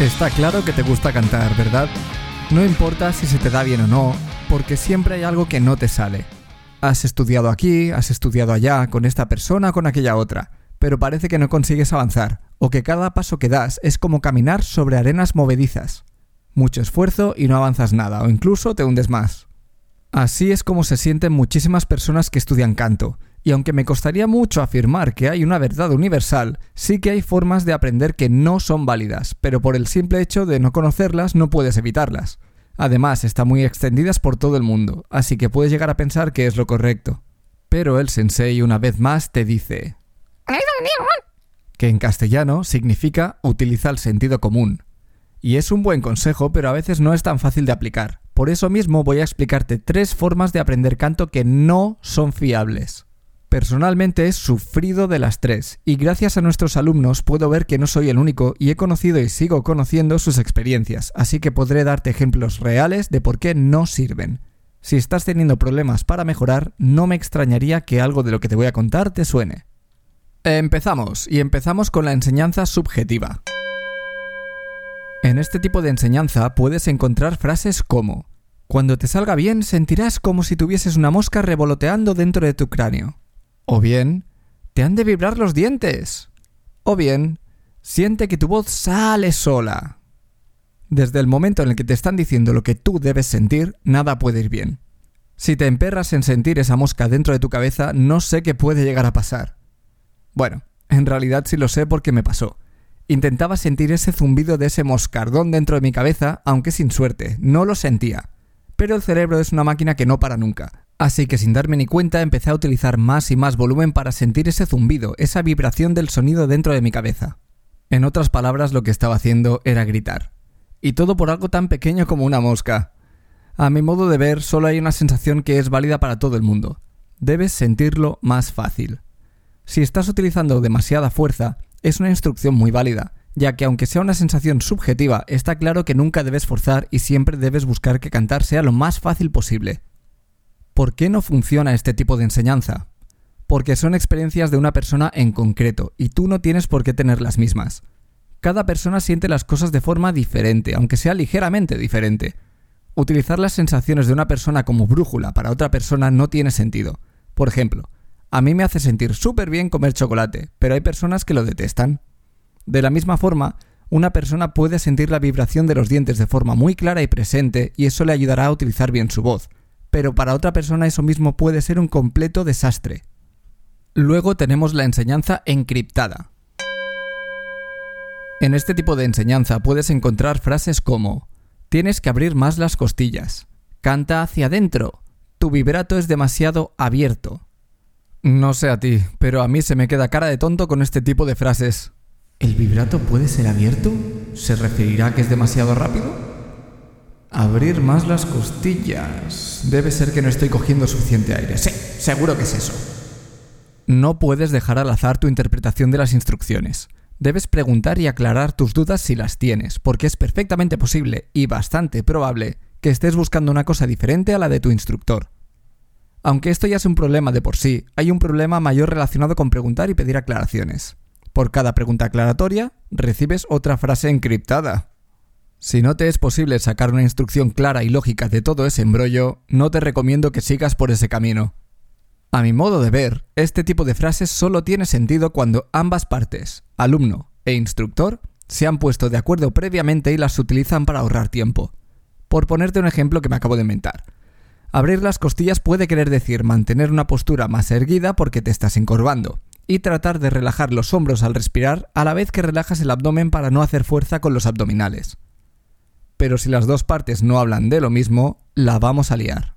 Está claro que te gusta cantar, ¿verdad? No importa si se te da bien o no, porque siempre hay algo que no te sale. Has estudiado aquí, has estudiado allá, con esta persona, con aquella otra, pero parece que no consigues avanzar, o que cada paso que das es como caminar sobre arenas movedizas. Mucho esfuerzo y no avanzas nada, o incluso te hundes más. Así es como se sienten muchísimas personas que estudian canto, y aunque me costaría mucho afirmar que hay una verdad universal, sí que hay formas de aprender que no son válidas, pero por el simple hecho de no conocerlas no puedes evitarlas. Además, están muy extendidas por todo el mundo, así que puedes llegar a pensar que es lo correcto. Pero el sensei una vez más te dice que en castellano significa utiliza el sentido común. Y es un buen consejo, pero a veces no es tan fácil de aplicar. Por eso mismo voy a explicarte tres formas de aprender canto que no son fiables. Personalmente he sufrido de las tres, y gracias a nuestros alumnos puedo ver que no soy el único y he conocido y sigo conociendo sus experiencias, así que podré darte ejemplos reales de por qué no sirven. Si estás teniendo problemas para mejorar, no me extrañaría que algo de lo que te voy a contar te suene. Empezamos, y empezamos con la enseñanza subjetiva. En este tipo de enseñanza puedes encontrar frases como Cuando te salga bien sentirás como si tuvieses una mosca revoloteando dentro de tu cráneo. O bien, te han de vibrar los dientes. O bien, siente que tu voz sale sola. Desde el momento en el que te están diciendo lo que tú debes sentir, nada puede ir bien. Si te emperras en sentir esa mosca dentro de tu cabeza, no sé qué puede llegar a pasar. Bueno, en realidad sí lo sé porque me pasó. Intentaba sentir ese zumbido de ese moscardón dentro de mi cabeza, aunque sin suerte, no lo sentía. Pero el cerebro es una máquina que no para nunca, Así que sin darme ni cuenta empecé a utilizar más y más volumen para sentir ese zumbido, esa vibración del sonido dentro de mi cabeza. En otras palabras, lo que estaba haciendo era gritar. Y todo por algo tan pequeño como una mosca. A mi modo de ver, solo hay una sensación que es válida para todo el mundo. Debes sentirlo más fácil. Si estás utilizando demasiada fuerza, es una instrucción muy válida, ya que aunque sea una sensación subjetiva, está claro que nunca debes forzar y siempre debes buscar que cantar sea lo más fácil posible. ¿Por qué no funciona este tipo de enseñanza? Porque son experiencias de una persona en concreto y tú no tienes por qué tener las mismas. Cada persona siente las cosas de forma diferente, aunque sea ligeramente diferente. Utilizar las sensaciones de una persona como brújula para otra persona no tiene sentido. Por ejemplo, a mí me hace sentir súper bien comer chocolate, pero hay personas que lo detestan. De la misma forma, una persona puede sentir la vibración de los dientes de forma muy clara y presente y eso le ayudará a utilizar bien su voz pero para otra persona eso mismo puede ser un completo desastre. Luego tenemos la enseñanza encriptada. En este tipo de enseñanza puedes encontrar frases como Tienes que abrir más las costillas. Canta hacia adentro. Tu vibrato es demasiado abierto. No sé a ti, pero a mí se me queda cara de tonto con este tipo de frases. ¿El vibrato puede ser abierto? ¿Se referirá a que es demasiado rápido? Abrir más las costillas. Debe ser que no estoy cogiendo suficiente aire. Sí, seguro que es eso. No puedes dejar al azar tu interpretación de las instrucciones. Debes preguntar y aclarar tus dudas si las tienes, porque es perfectamente posible y bastante probable que estés buscando una cosa diferente a la de tu instructor. Aunque esto ya es un problema de por sí, hay un problema mayor relacionado con preguntar y pedir aclaraciones. Por cada pregunta aclaratoria, recibes otra frase encriptada. Si no te es posible sacar una instrucción clara y lógica de todo ese embrollo, no te recomiendo que sigas por ese camino. A mi modo de ver, este tipo de frases solo tiene sentido cuando ambas partes, alumno e instructor, se han puesto de acuerdo previamente y las utilizan para ahorrar tiempo. Por ponerte un ejemplo que me acabo de inventar. Abrir las costillas puede querer decir mantener una postura más erguida porque te estás encorvando, y tratar de relajar los hombros al respirar a la vez que relajas el abdomen para no hacer fuerza con los abdominales pero si las dos partes no hablan de lo mismo, la vamos a liar.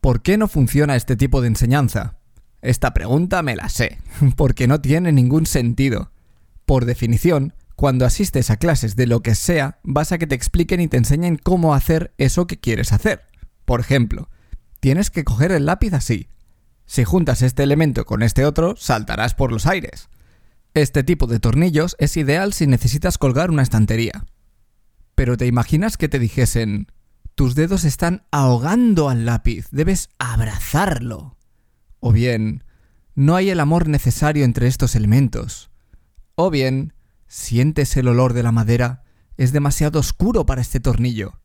¿Por qué no funciona este tipo de enseñanza? Esta pregunta me la sé, porque no tiene ningún sentido. Por definición, cuando asistes a clases de lo que sea, vas a que te expliquen y te enseñen cómo hacer eso que quieres hacer. Por ejemplo, tienes que coger el lápiz así. Si juntas este elemento con este otro, saltarás por los aires. Este tipo de tornillos es ideal si necesitas colgar una estantería. Pero te imaginas que te dijesen, tus dedos están ahogando al lápiz, debes abrazarlo. O bien, no hay el amor necesario entre estos elementos. O bien, sientes el olor de la madera, es demasiado oscuro para este tornillo.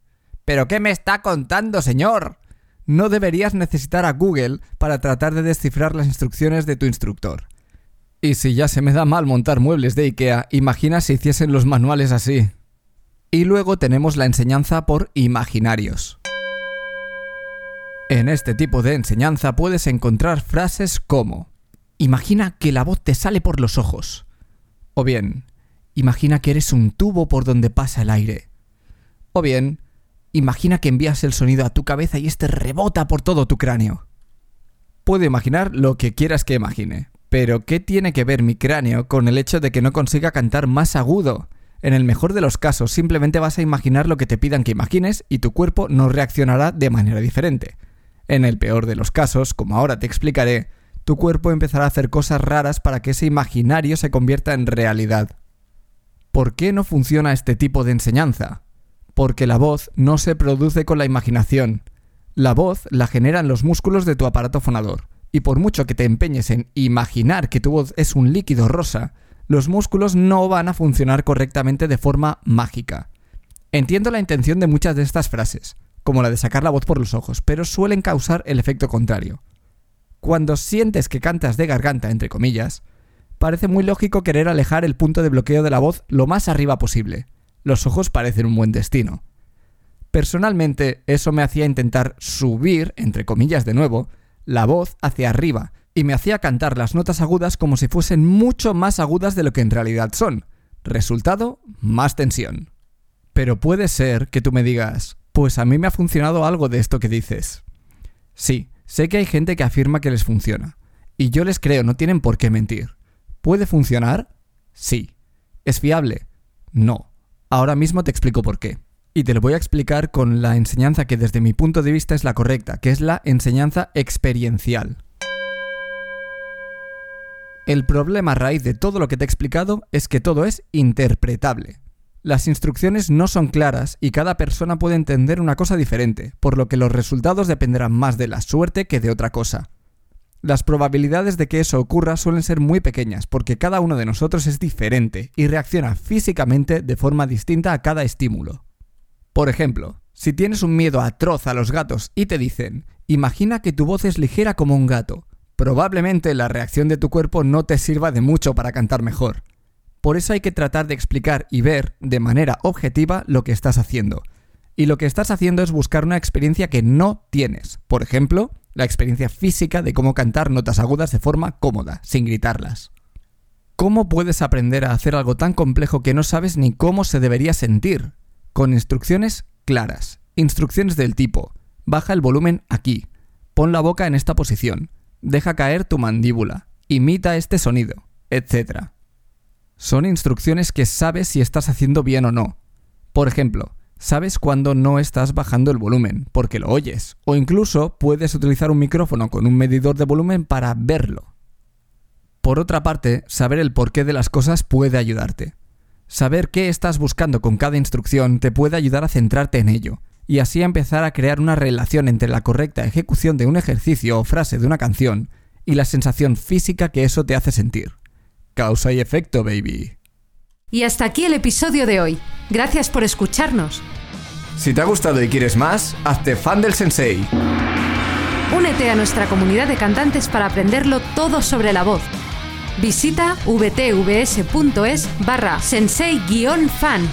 ¿Pero qué me está contando, señor? No deberías necesitar a Google para tratar de descifrar las instrucciones de tu instructor. Y si ya se me da mal montar muebles de IKEA, imagina si hiciesen los manuales así. Y luego tenemos la enseñanza por imaginarios. En este tipo de enseñanza puedes encontrar frases como Imagina que la voz te sale por los ojos. O bien, imagina que eres un tubo por donde pasa el aire. O bien, imagina que envías el sonido a tu cabeza y este rebota por todo tu cráneo. Puedo imaginar lo que quieras que imagine, pero ¿qué tiene que ver mi cráneo con el hecho de que no consiga cantar más agudo? En el mejor de los casos, simplemente vas a imaginar lo que te pidan que imagines y tu cuerpo no reaccionará de manera diferente. En el peor de los casos, como ahora te explicaré, tu cuerpo empezará a hacer cosas raras para que ese imaginario se convierta en realidad. ¿Por qué no funciona este tipo de enseñanza? Porque la voz no se produce con la imaginación. La voz la generan los músculos de tu aparato fonador. Y por mucho que te empeñes en imaginar que tu voz es un líquido rosa, los músculos no van a funcionar correctamente de forma mágica. Entiendo la intención de muchas de estas frases, como la de sacar la voz por los ojos, pero suelen causar el efecto contrario. Cuando sientes que cantas de garganta, entre comillas, parece muy lógico querer alejar el punto de bloqueo de la voz lo más arriba posible. Los ojos parecen un buen destino. Personalmente, eso me hacía intentar subir, entre comillas de nuevo, la voz hacia arriba, y me hacía cantar las notas agudas como si fuesen mucho más agudas de lo que en realidad son. Resultado, más tensión. Pero puede ser que tú me digas, pues a mí me ha funcionado algo de esto que dices. Sí, Sé que hay gente que afirma que les funciona. Y yo les creo, no tienen por qué mentir. ¿Puede funcionar? Sí. ¿Es fiable? No. Ahora mismo te explico por qué. Y te lo voy a explicar con la enseñanza que desde mi punto de vista es la correcta, que es la enseñanza experiencial. El problema a raíz de todo lo que te he explicado es que todo es interpretable. Las instrucciones no son claras y cada persona puede entender una cosa diferente, por lo que los resultados dependerán más de la suerte que de otra cosa. Las probabilidades de que eso ocurra suelen ser muy pequeñas porque cada uno de nosotros es diferente y reacciona físicamente de forma distinta a cada estímulo. Por ejemplo, si tienes un miedo atroz a los gatos y te dicen, imagina que tu voz es ligera como un gato, probablemente la reacción de tu cuerpo no te sirva de mucho para cantar mejor. Por eso hay que tratar de explicar y ver de manera objetiva lo que estás haciendo. Y lo que estás haciendo es buscar una experiencia que no tienes. Por ejemplo, la experiencia física de cómo cantar notas agudas de forma cómoda, sin gritarlas. ¿Cómo puedes aprender a hacer algo tan complejo que no sabes ni cómo se debería sentir? Con instrucciones claras. Instrucciones del tipo, baja el volumen aquí, pon la boca en esta posición, deja caer tu mandíbula, imita este sonido, etc. Son instrucciones que sabes si estás haciendo bien o no. Por ejemplo, sabes cuando no estás bajando el volumen, porque lo oyes, o incluso puedes utilizar un micrófono con un medidor de volumen para verlo. Por otra parte, saber el porqué de las cosas puede ayudarte. Saber qué estás buscando con cada instrucción te puede ayudar a centrarte en ello, y así empezar a crear una relación entre la correcta ejecución de un ejercicio o frase de una canción y la sensación física que eso te hace sentir. Causa y efecto, baby. Y hasta aquí el episodio de hoy. Gracias por escucharnos. Si te ha gustado y quieres más, hazte fan del sensei. Únete a nuestra comunidad de cantantes para aprenderlo todo sobre la voz. Visita vtvs.es barra sensei-fan